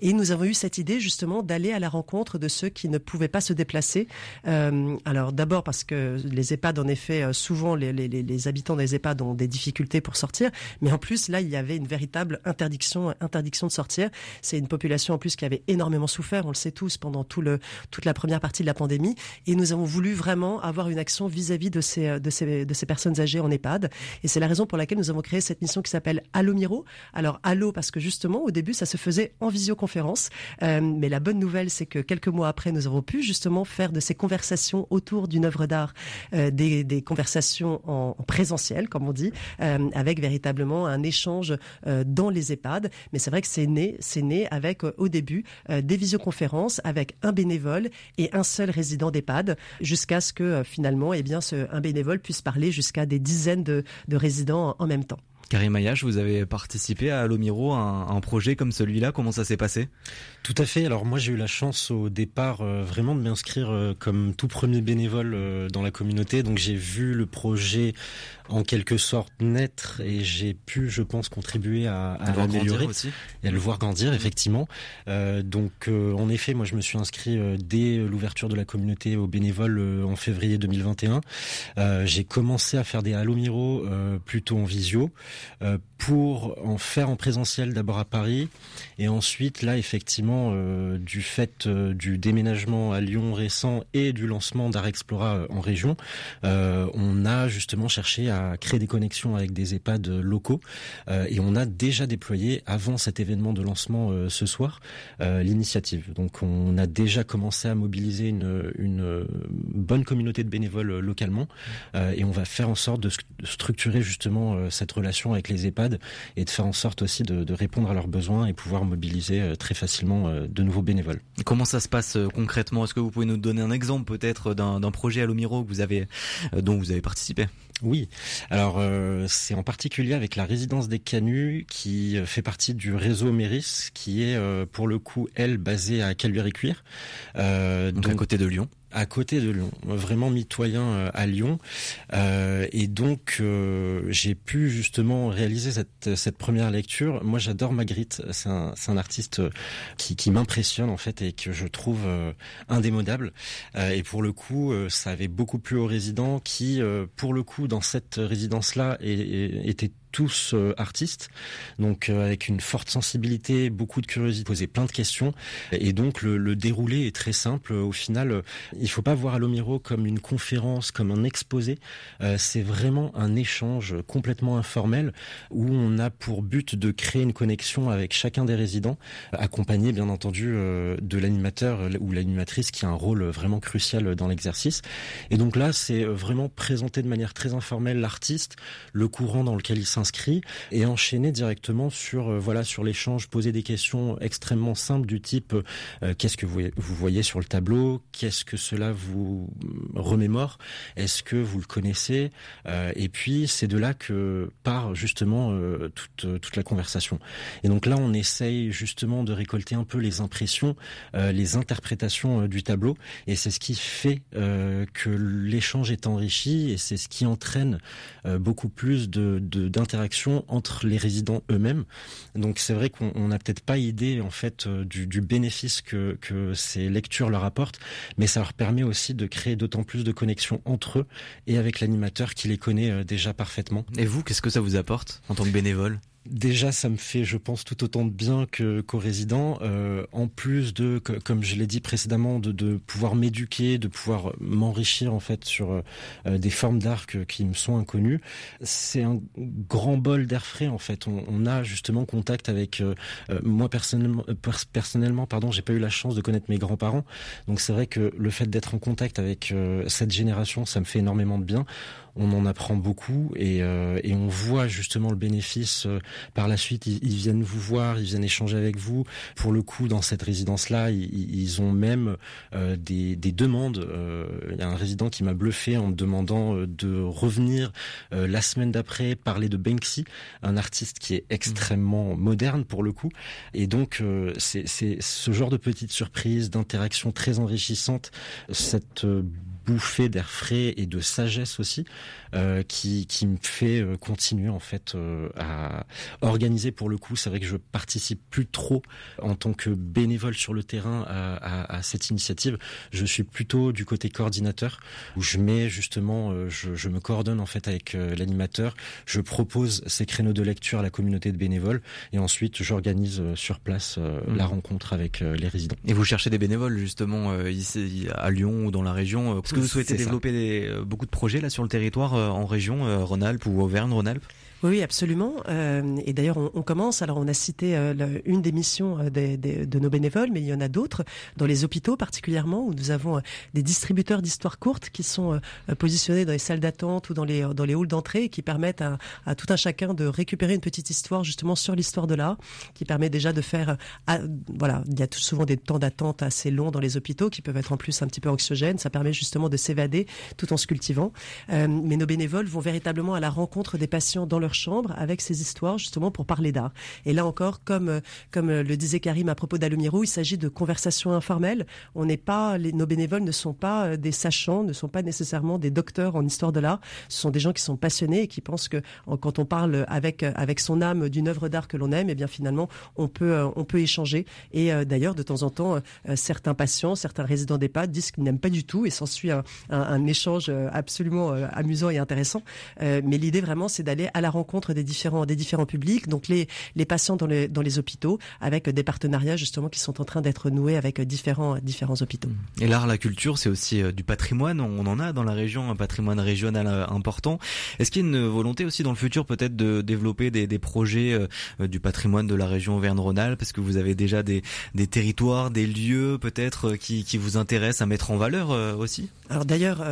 Et nous avons eu cette idée justement d'aller à la rencontre de ceux qui ne pouvaient pas se déplacer. Alors d'abord parce que les EHPAD, en effet, souvent les, les, les habitants des EHPAD ont des difficultés pour sortir, mais en plus là, il y avait une véritable interdiction interdiction, de sortir. C'est une population en plus qui avait énormément souffert, on le sait tous, pendant toute la première partie de la pandémie. Et nous avons voulu vraiment avoir une action vis-à-vis de, ces, personnes âgées en EHPAD. Et c'est la raison pour laquelle nous avons créé cette mission qui s'appelle Allo Miro. Alors Allo parce que justement au début ça se faisait en visioconférence, euh, mais la bonne nouvelle c'est que quelques mois après nous avons pu justement faire de ces conversations autour d'une œuvre d'art euh, des, des, conversations en, présentiel comme on dit, euh, avec véritablement un échange dans les EHPAD mais c'est vrai que c'est né, c'est né avec euh, au début euh, des visioconférences avec un bénévole et un seul résident d'EHPAD, jusqu'à ce que euh, finalement, eh bien, ce, un bénévole puisse parler jusqu'à des dizaines de, de résidents en même temps. Karim Ayash, vous avez participé à Alomiro, un, un projet comme celui-là. Comment ça s'est passé? Tout à fait. Alors moi, j'ai eu la chance au départ euh, vraiment de m'inscrire euh, comme tout premier bénévole euh, dans la communauté. Donc j'ai vu le projet en quelque sorte naître et j'ai pu, je pense, contribuer à, à l'améliorer et à le voir grandir effectivement. Euh, donc, en effet, moi, je me suis inscrit dès l'ouverture de la communauté aux bénévoles en février 2021. Euh, j'ai commencé à faire des Alomiro euh, plutôt en visio pour en faire en présentiel d'abord à Paris et ensuite là effectivement euh, du fait euh, du déménagement à Lyon récent et du lancement d'Art Explora euh, en région, euh, on a justement cherché à créer des connexions avec des EHPAD locaux et on a déjà déployé avant cet événement de lancement ce soir l'initiative. Donc on a déjà commencé à mobiliser une, une bonne communauté de bénévoles localement et on va faire en sorte de, st- de structurer justement cette relation avec les EHPAD et de faire en sorte aussi de, de répondre à leurs besoins et pouvoir mobiliser euh, très facilement euh, de nouveaux bénévoles. Comment ça se passe euh, concrètement? Est-ce que vous pouvez nous donner un exemple peut-être d'un projet Alomiro que vous avez, dont vous avez participé? Oui, alors euh, c'est en particulier avec la résidence des Canuts qui fait partie du réseau Méris, qui est euh, pour le coup elle basée à Caluire-et-Cuire, euh, Donc, à côté de Lyon. À côté de Lyon, vraiment mitoyen euh, à Lyon. Euh, et donc, euh, j'ai pu justement réaliser cette, cette première lecture. Moi, j'adore Magritte. C'est un, un artiste euh, qui, qui m'impressionne en fait et que je trouve euh, indémodable. Euh, et pour le coup, ça avait beaucoup plu aux résidents qui, pour le coup, dans cette résidence-là, étaient tous artistes, donc euh, avec une forte sensibilité, beaucoup de curiosité, poser plein de questions, et donc le, le déroulé est très simple. Au final, il faut pas voir Alomiro comme une conférence, comme un exposé. Euh, c'est vraiment un échange complètement informel où on a pour but de créer une connexion avec chacun des résidents, accompagné bien entendu euh, de l'animateur ou l'animatrice qui a un rôle vraiment crucial dans l'exercice. Et donc là, c'est vraiment présenter de manière très informelle l'artiste, le courant dans lequel il s'inscrit et enchaîner directement sur euh, voilà sur l'échange, poser des questions extrêmement simples du type qu'est-ce que vous, vous voyez sur le tableau, qu'est-ce que cela vous remémore, est-ce que vous le connaissez, Euh, et puis c'est de là que part justement euh, toute euh, toute la conversation. Et donc là, on essaye justement de récolter un peu les impressions, les interprétations du tableau, et c'est ce qui fait que l'échange est enrichi et c'est ce qui entraîne beaucoup plus de de- d'interaction entre les résidents eux-mêmes. Donc c'est vrai qu'on on n'a peut-être pas idée en fait du, du bénéfice que que ces lectures leur apportent, mais ça leur permet aussi de créer d'autant plus de connexions entre eux et avec l'animateur qui les connaît euh, déjà parfaitement. Et vous, qu'est-ce que ça vous apporte en tant que bénévole? Déjà, ça me fait, je pense, tout autant de bien que qu'aux résidents. Euh, en plus de, comme je l'ai dit précédemment, de, de pouvoir m'éduquer, de pouvoir m'enrichir en fait sur euh, des formes d'art qui me sont inconnues. C'est un grand bol d'air frais en fait. On, on a justement contact avec euh, euh, moi personnellement. euh, pers- personnellement, pardon, j'ai pas eu la chance de connaître mes grands-parents. Donc c'est vrai que le fait d'être en contact avec euh, cette génération, ça me fait énormément de bien. On en apprend beaucoup et, euh, et on voit justement le bénéfice euh, par la suite, ils, ils viennent vous voir, ils viennent échanger avec vous. Pour le coup, dans cette résidence-là, ils, ils ont même euh, des, des demandes. Euh, Il y a un résident qui m'a bluffé en me demandant euh, de revenir euh, la semaine d'après parler de Banksy, un artiste qui est extrêmement moderne pour le coup. Et donc, c'est ce genre de petites surprises, d'interactions très enrichissantes, cette bouffée d'air frais et de sagesse aussi euh, qui, qui me fait euh, continuer en fait euh, à organiser pour le coup c'est vrai que je participe plus trop en tant que bénévole sur le terrain à, à, à cette initiative je suis plutôt du côté coordinateur où je mets justement euh, je, je me coordonne en fait avec euh, l'animateur je propose ces créneaux de lecture à la communauté de bénévoles et ensuite j'organise sur place Mhm. la rencontre avec les résidents Et vous cherchez des bénévoles justement euh, ici à Lyon ou dans la région. Est-ce que vous souhaitez développer des- euh, beaucoup de projets là sur le territoire euh, en région, euh, Rhône-Alpes ou Auvergne-Rhône-Alpes? Oui, absolument. Euh, et d'ailleurs, on, on commence. Alors, on a cité euh, une des missions euh, des- des- de nos bénévoles, mais il y en a d'autres dans les hôpitaux particulièrement, où nous avons euh, des distributeurs d'histoires courtes qui sont euh, positionnés dans les salles d'attente ou dans les dans les halls d'entrée, qui permettent à, à tout un chacun de récupérer une petite histoire justement sur l'histoire de l'art, qui permet déjà de faire. euh, à- voilà, il y a tout souvent des temps d'attente assez longs dans les hôpitaux qui peuvent être en plus un petit peu anxiogènes. Ça permet justement de s'évader tout en se cultivant. Euh, mais nos bénévoles vont véritablement à la rencontre des patients dans leur leur chambre avec ces histoires justement pour parler d'art. Et là encore, comme comme le disait Karim à propos d'Alomiro, il s'agit de conversations informelles. On n'est pas, les, nos bénévoles ne sont pas des sachants, ne sont pas nécessairement des docteurs en histoire de l'art. Ce sont des gens qui sont passionnés et qui pensent que quand on parle avec avec son âme d'une œuvre d'art que l'on aime, et eh bien finalement on peut on peut échanger. Et d'ailleurs de temps en temps, certains patients, certains résidents d'EHPAD disent qu'ils n'aiment pas du tout et s'ensuit un, un, un, échange absolument amusant et intéressant. mais l'idée vraiment, c'est d'aller à la rencontre des différents des différents publics, donc les les patients dans les dans les hôpitaux, avec des partenariats justement qui sont en train d'être noués avec différents différents hôpitaux. Et l'art, la culture, c'est aussi du patrimoine. On en a dans la région un patrimoine régional important. Est-ce qu'il y a une volonté aussi dans le futur peut-être de développer des, des projets du patrimoine de la région Auvergne-Rhône-Alpes? Parce que vous avez déjà des, des territoires, des lieux peut-être qui, qui vous intéressent à mettre en valeur aussi? Alors d'ailleurs,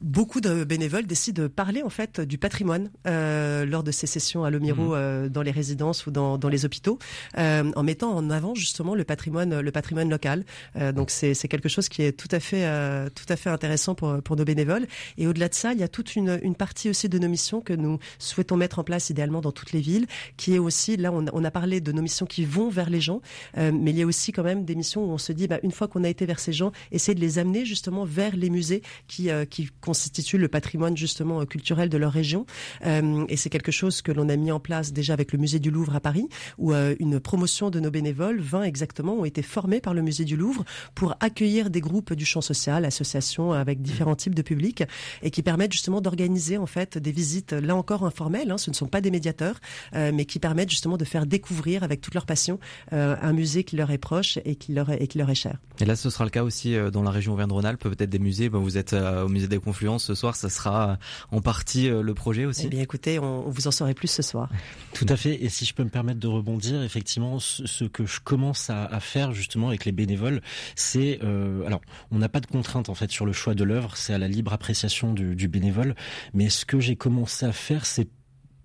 beaucoup de bénévoles décident de parler en fait du patrimoine euh, lors de ces sessions à Lomiro mmh. euh, dans les résidences ou dans, dans les hôpitaux, euh, en mettant en avant justement le patrimoine, le patrimoine local. Euh, donc c'est quelque chose qui est tout à fait, tout à fait intéressant pour, pour nos bénévoles. Et au-delà de ça, il y a toute une, une partie aussi de nos missions que nous souhaitons mettre en place idéalement dans toutes les villes, qui est aussi là on, on a parlé de nos missions qui vont vers les gens, mais il y a aussi quand même des missions où on se dit bah, une fois qu'on a été vers ces gens, essayer de les amener justement vers les musées qui, qui constituent le patrimoine justement culturel de leur région. Euh, et c'est quelque chose que l'on a mis en place déjà avec le musée du Louvre à Paris, où euh, une promotion de nos bénévoles, 20 exactement, ont été formés par le musée du Louvre pour accueillir des groupes du champ social, associations avec différents types de publics, et qui permettent justement d'organiser en fait des visites, là encore informelles, hein, ce ne sont pas des médiateurs, euh, mais qui permettent justement de faire découvrir avec toute leur passion euh, un musée qui leur est proche et qui leur est, et qui leur est cher. Et là, ce sera le cas aussi dans la région Auvergne-Rhône-Alpes, peut-être des musées. Ben, vous êtes au musée des Confluences ce soir, ça sera en partie le projet aussi Eh bien, écoutez, on, vous en saurez plus ce soir. Tout à fait. Et si je peux me permettre de rebondir, effectivement, ce, que je commence à, à, faire justement avec les bénévoles, c'est euh, alors on n'a pas de contrainte en fait sur le choix de l'œuvre, c'est à la libre appréciation du, du bénévole. Mais ce que j'ai commencé à faire, c'est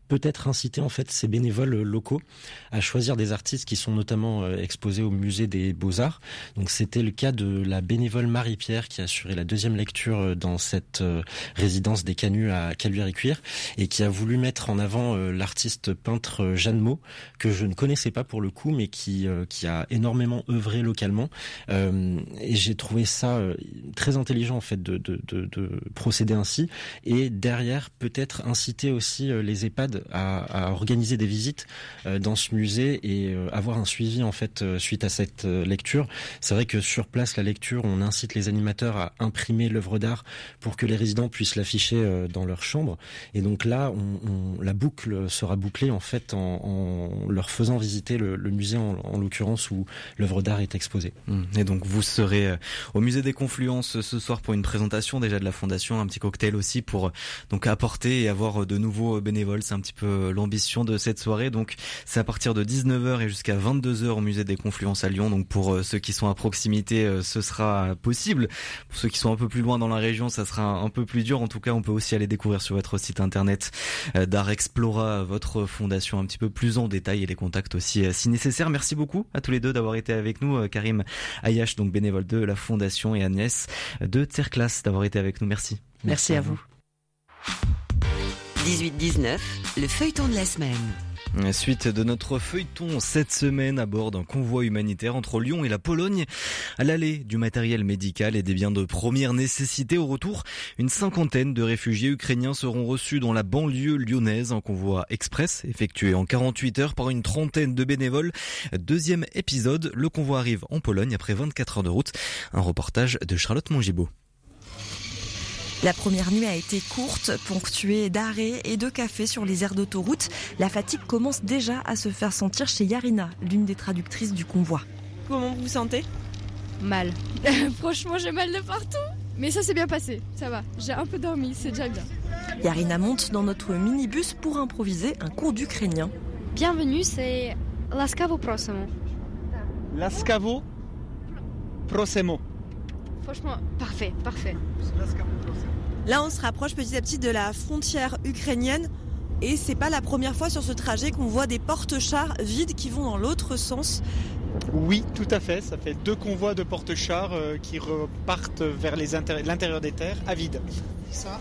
peut-être inciter en fait ces bénévoles locaux à choisir des artistes qui sont notamment euh, exposés au musée des Beaux-Arts. Donc c'était le cas de la bénévole Marie-Pierre qui a assuré la deuxième lecture euh, dans cette euh, résidence des Canuts à Caluire-et-Cuire et qui a voulu mettre en avant l'artiste peintre Jeanne Maud que je ne connaissais pas pour le coup mais qui qui a énormément œuvré localement et j'ai trouvé ça très intelligent en fait de, de, de, de procéder ainsi et derrière peut-être inciter aussi les EHPAD à, à, organiser des visites euh, dans ce musée et euh, avoir un suivi en fait euh, suite à cette lecture. C'est vrai que sur place, la lecture, on incite les animateurs à imprimer l'œuvre d'art pour que les résidents puissent l'afficher dans leur chambre. Et donc là, on, on, la boucle sera bouclée en fait en, en leur faisant visiter le, le musée en, en l'occurrence où l'œuvre d'art est exposée. Mmh. Et donc vous serez au musée des Confluences ce soir pour une présentation déjà de la fondation, un petit cocktail aussi pour donc apporter et avoir de nouveaux bénévoles. C'est un petit petit peu l'ambition de cette soirée. Donc c'est à partir de 19h et jusqu'à 22h au musée des Confluences à Lyon. Donc pour euh, ceux qui sont à proximité, euh, ce sera possible. Pour ceux qui sont un peu plus loin dans la région, ça sera un peu plus dur. En tout cas, on peut aussi aller découvrir sur votre site internet euh, d'Art Explora votre fondation un petit peu plus en détail et les contacts aussi si nécessaire. Merci beaucoup à tous les deux d'avoir été avec nous. Karim Ayash, donc bénévole de la fondation et Agnès de Terclass d'avoir été avec nous. Merci. Merci, Merci à vous. 18-19, le feuilleton de la semaine. Suite de notre feuilleton cette semaine à bord d'un convoi humanitaire entre Lyon et la Pologne. À l'aller du matériel médical et des biens de première nécessité au retour, une cinquantaine de réfugiés ukrainiens seront reçus dans la banlieue lyonnaise. Un convoi express effectué en 48 heures par une trentaine de bénévoles. Deuxième épisode, le convoi arrive en Pologne après 24 heures de route. Un reportage de Charlotte Mongibaud. La première nuit a été courte, ponctuée d'arrêts et de cafés sur les aires d'autoroute. La fatigue commence déjà à se faire sentir chez Yarina, l'une des traductrices du convoi. Comment vous vous sentez? Mal. Franchement, j'ai mal de partout. Mais ça s'est bien passé, ça va. J'ai un peu dormi, c'est déjà bien. Yarina monte dans notre minibus pour improviser un cours d'ukrainien. Bienvenue, c'est Laskavo Prosemo. Laskavo Prosemo. Franchement, parfait, parfait. Là, on se rapproche petit à petit de la frontière ukrainienne. Et c'est pas la première fois sur ce trajet qu'on voit des porte-chars vides qui vont dans l'autre sens. Oui, tout à fait. Ça fait deux convois de porte-chars euh, qui repartent vers l'intérieur des terres à vide. Ça.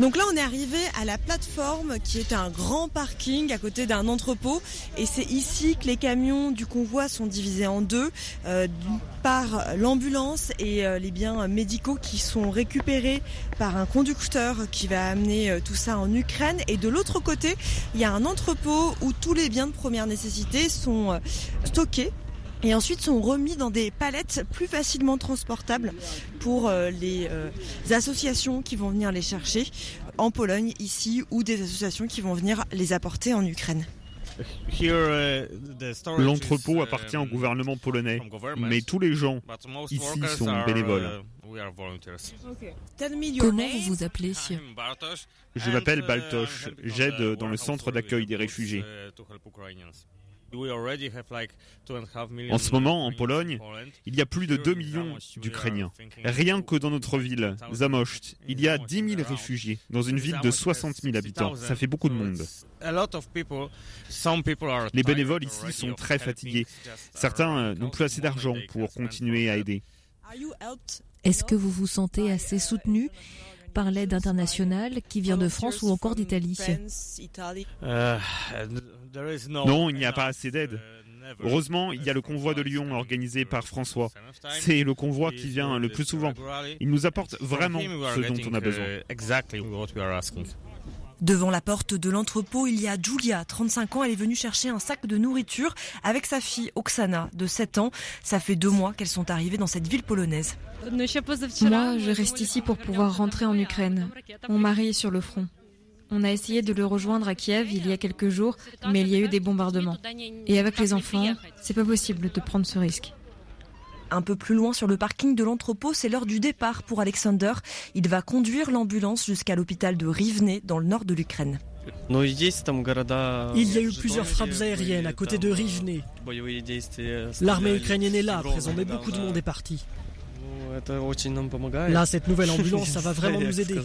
Donc là, on est arrivé à la plateforme qui est un grand parking à côté d'un entrepôt. Et c'est ici que les camions du convoi sont divisés en deux euh, par l'ambulance et euh, les biens médicaux qui sont récupérés par un conducteur qui va amener euh, tout ça en Ukraine. Et de l'autre côté, il y a un entrepôt où tous les biens de première nécessité sont stockés et ensuite sont remis dans des palettes plus facilement transportables pour euh, les euh, associations qui vont venir les chercher en Pologne ici ou des associations qui vont venir les apporter en Ukraine. L'entrepôt appartient au gouvernement polonais, mais tous les gens ici sont bénévoles. Comment vous vous appelez Je m'appelle Baltosh, j'aide dans le centre d'accueil des réfugiés. En ce moment, en Pologne, il y a plus de 2 millions d'Ukrainiens. Rien que dans notre ville, Zamość, il y a 10 000 réfugiés dans une ville de 60 000 habitants. Ça fait beaucoup de monde. Les bénévoles ici sont très fatigués. Certains euh, n'ont plus assez d'argent pour continuer à aider. Est-ce que vous vous sentez assez soutenu par l'aide internationale qui vient de France ou encore d'Italie? euh, Non, il n'y a pas assez d'aide. Heureusement, il y a le convoi de Lyon organisé par François. C'est le convoi qui vient le plus souvent. Il nous apporte vraiment ce dont on a besoin. Devant la porte de l'entrepôt, il y a Julia, 35 ans. Elle est venue chercher un sac de nourriture avec sa fille Oksana, de 7 ans. Ça fait deux mois qu'elles sont arrivées dans cette ville polonaise. Moi, je reste ici pour pouvoir rentrer en Ukraine. Mon mari est sur le front. On a essayé de le rejoindre à Kiev il y a quelques jours, mais il y a eu des bombardements. Et avec les enfants, c'est pas possible de prendre ce risque. Un peu plus loin sur le parking de l'entrepôt, c'est l'heure du départ pour Alexander. Il va conduire l'ambulance jusqu'à l'hôpital de Rivne, dans le nord de l'Ukraine. Il y a eu plusieurs frappes aériennes à côté de Rivne. L'armée ukrainienne est là à présent, mais beaucoup de monde est parti. Là, cette nouvelle ambulance, ça va vraiment nous aider.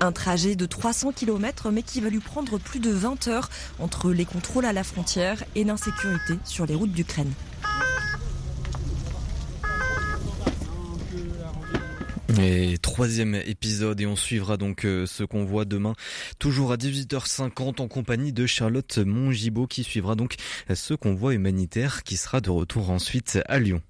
Un trajet de 300 km mais qui va lui prendre plus de 20 heures entre les contrôles à la frontière et l'insécurité sur les routes d'Ukraine. Et troisième épisode et on suivra donc euh, ce convoi demain toujours à 18h50 en compagnie de Charlotte Mongibaud qui suivra donc ce convoi humanitaire qui sera de retour ensuite à Lyon.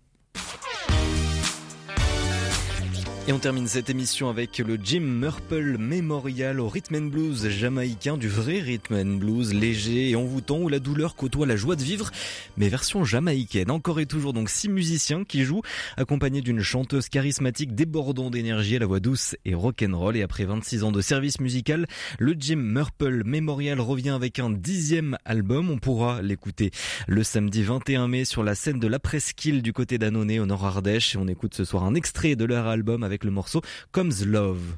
Et on termine cette émission avec le Jim Murple Memorial au rhythm and blues jamaïcain, du vrai rhythm and blues léger et envoûtant où la douleur côtoie la joie de vivre, mais version jamaïcaine. Encore et toujours donc six musiciens qui jouent, accompagnés d'une chanteuse charismatique débordant d'énergie à la voix douce et rock'n'roll. Et après 26 ans de service musical, le Jim Murple Memorial revient avec un dixième album. On pourra l'écouter le samedi 21 mai sur la scène de la Presqu'île du côté d'Annonay au Nord Ardèche. Et on écoute ce soir un extrait de leur album le morceau Comes Love.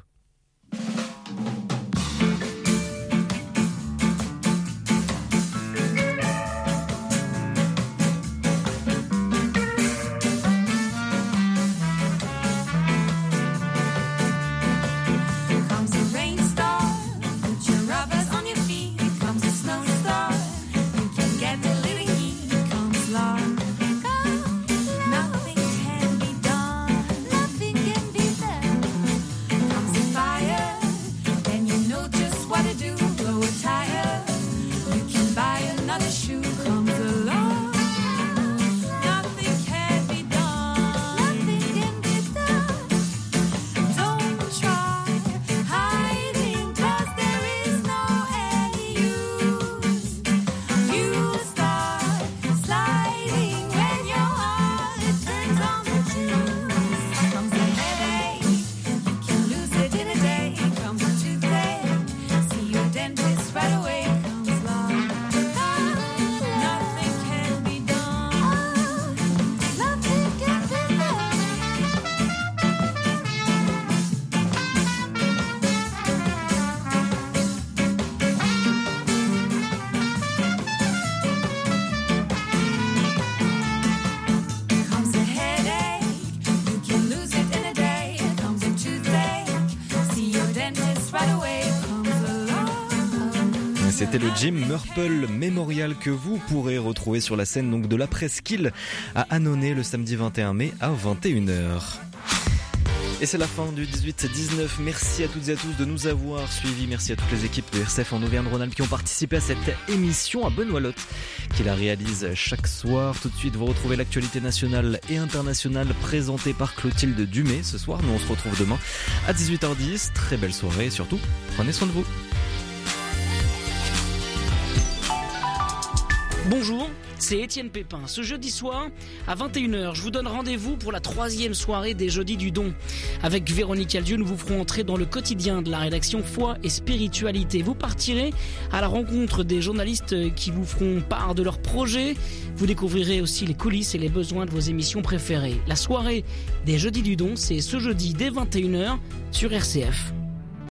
C'était le Jim Murple Memorial que vous pourrez retrouver sur la scène donc de la Presqu'île à Annonay le samedi 21 mai à 21h. Et c'est la fin du 18-19. Merci à toutes et à tous de nous avoir suivis. Merci à toutes les équipes de RCF en Auvergne-Rhône-Alpes qui ont participé à cette émission, à Benoît Lotte qui la réalise chaque soir. Tout de suite, vous retrouvez l'actualité nationale et internationale présentée par Clotilde Dumay ce soir. Nous, on se retrouve demain à 18h10. Très belle soirée et surtout, prenez soin de vous. Bonjour, c'est Étienne Pépin. Ce jeudi soir, à 21h, je vous donne rendez-vous pour la troisième soirée des Jeudis du Don. Avec Véronique Aldieu, nous vous ferons entrer dans le quotidien de la rédaction Foi et Spiritualité. Vous partirez à la rencontre des journalistes qui vous feront part de leurs projets. Vous découvrirez aussi les coulisses et les besoins de vos émissions préférées. La soirée des Jeudis du Don, c'est ce jeudi dès 21h sur RCF.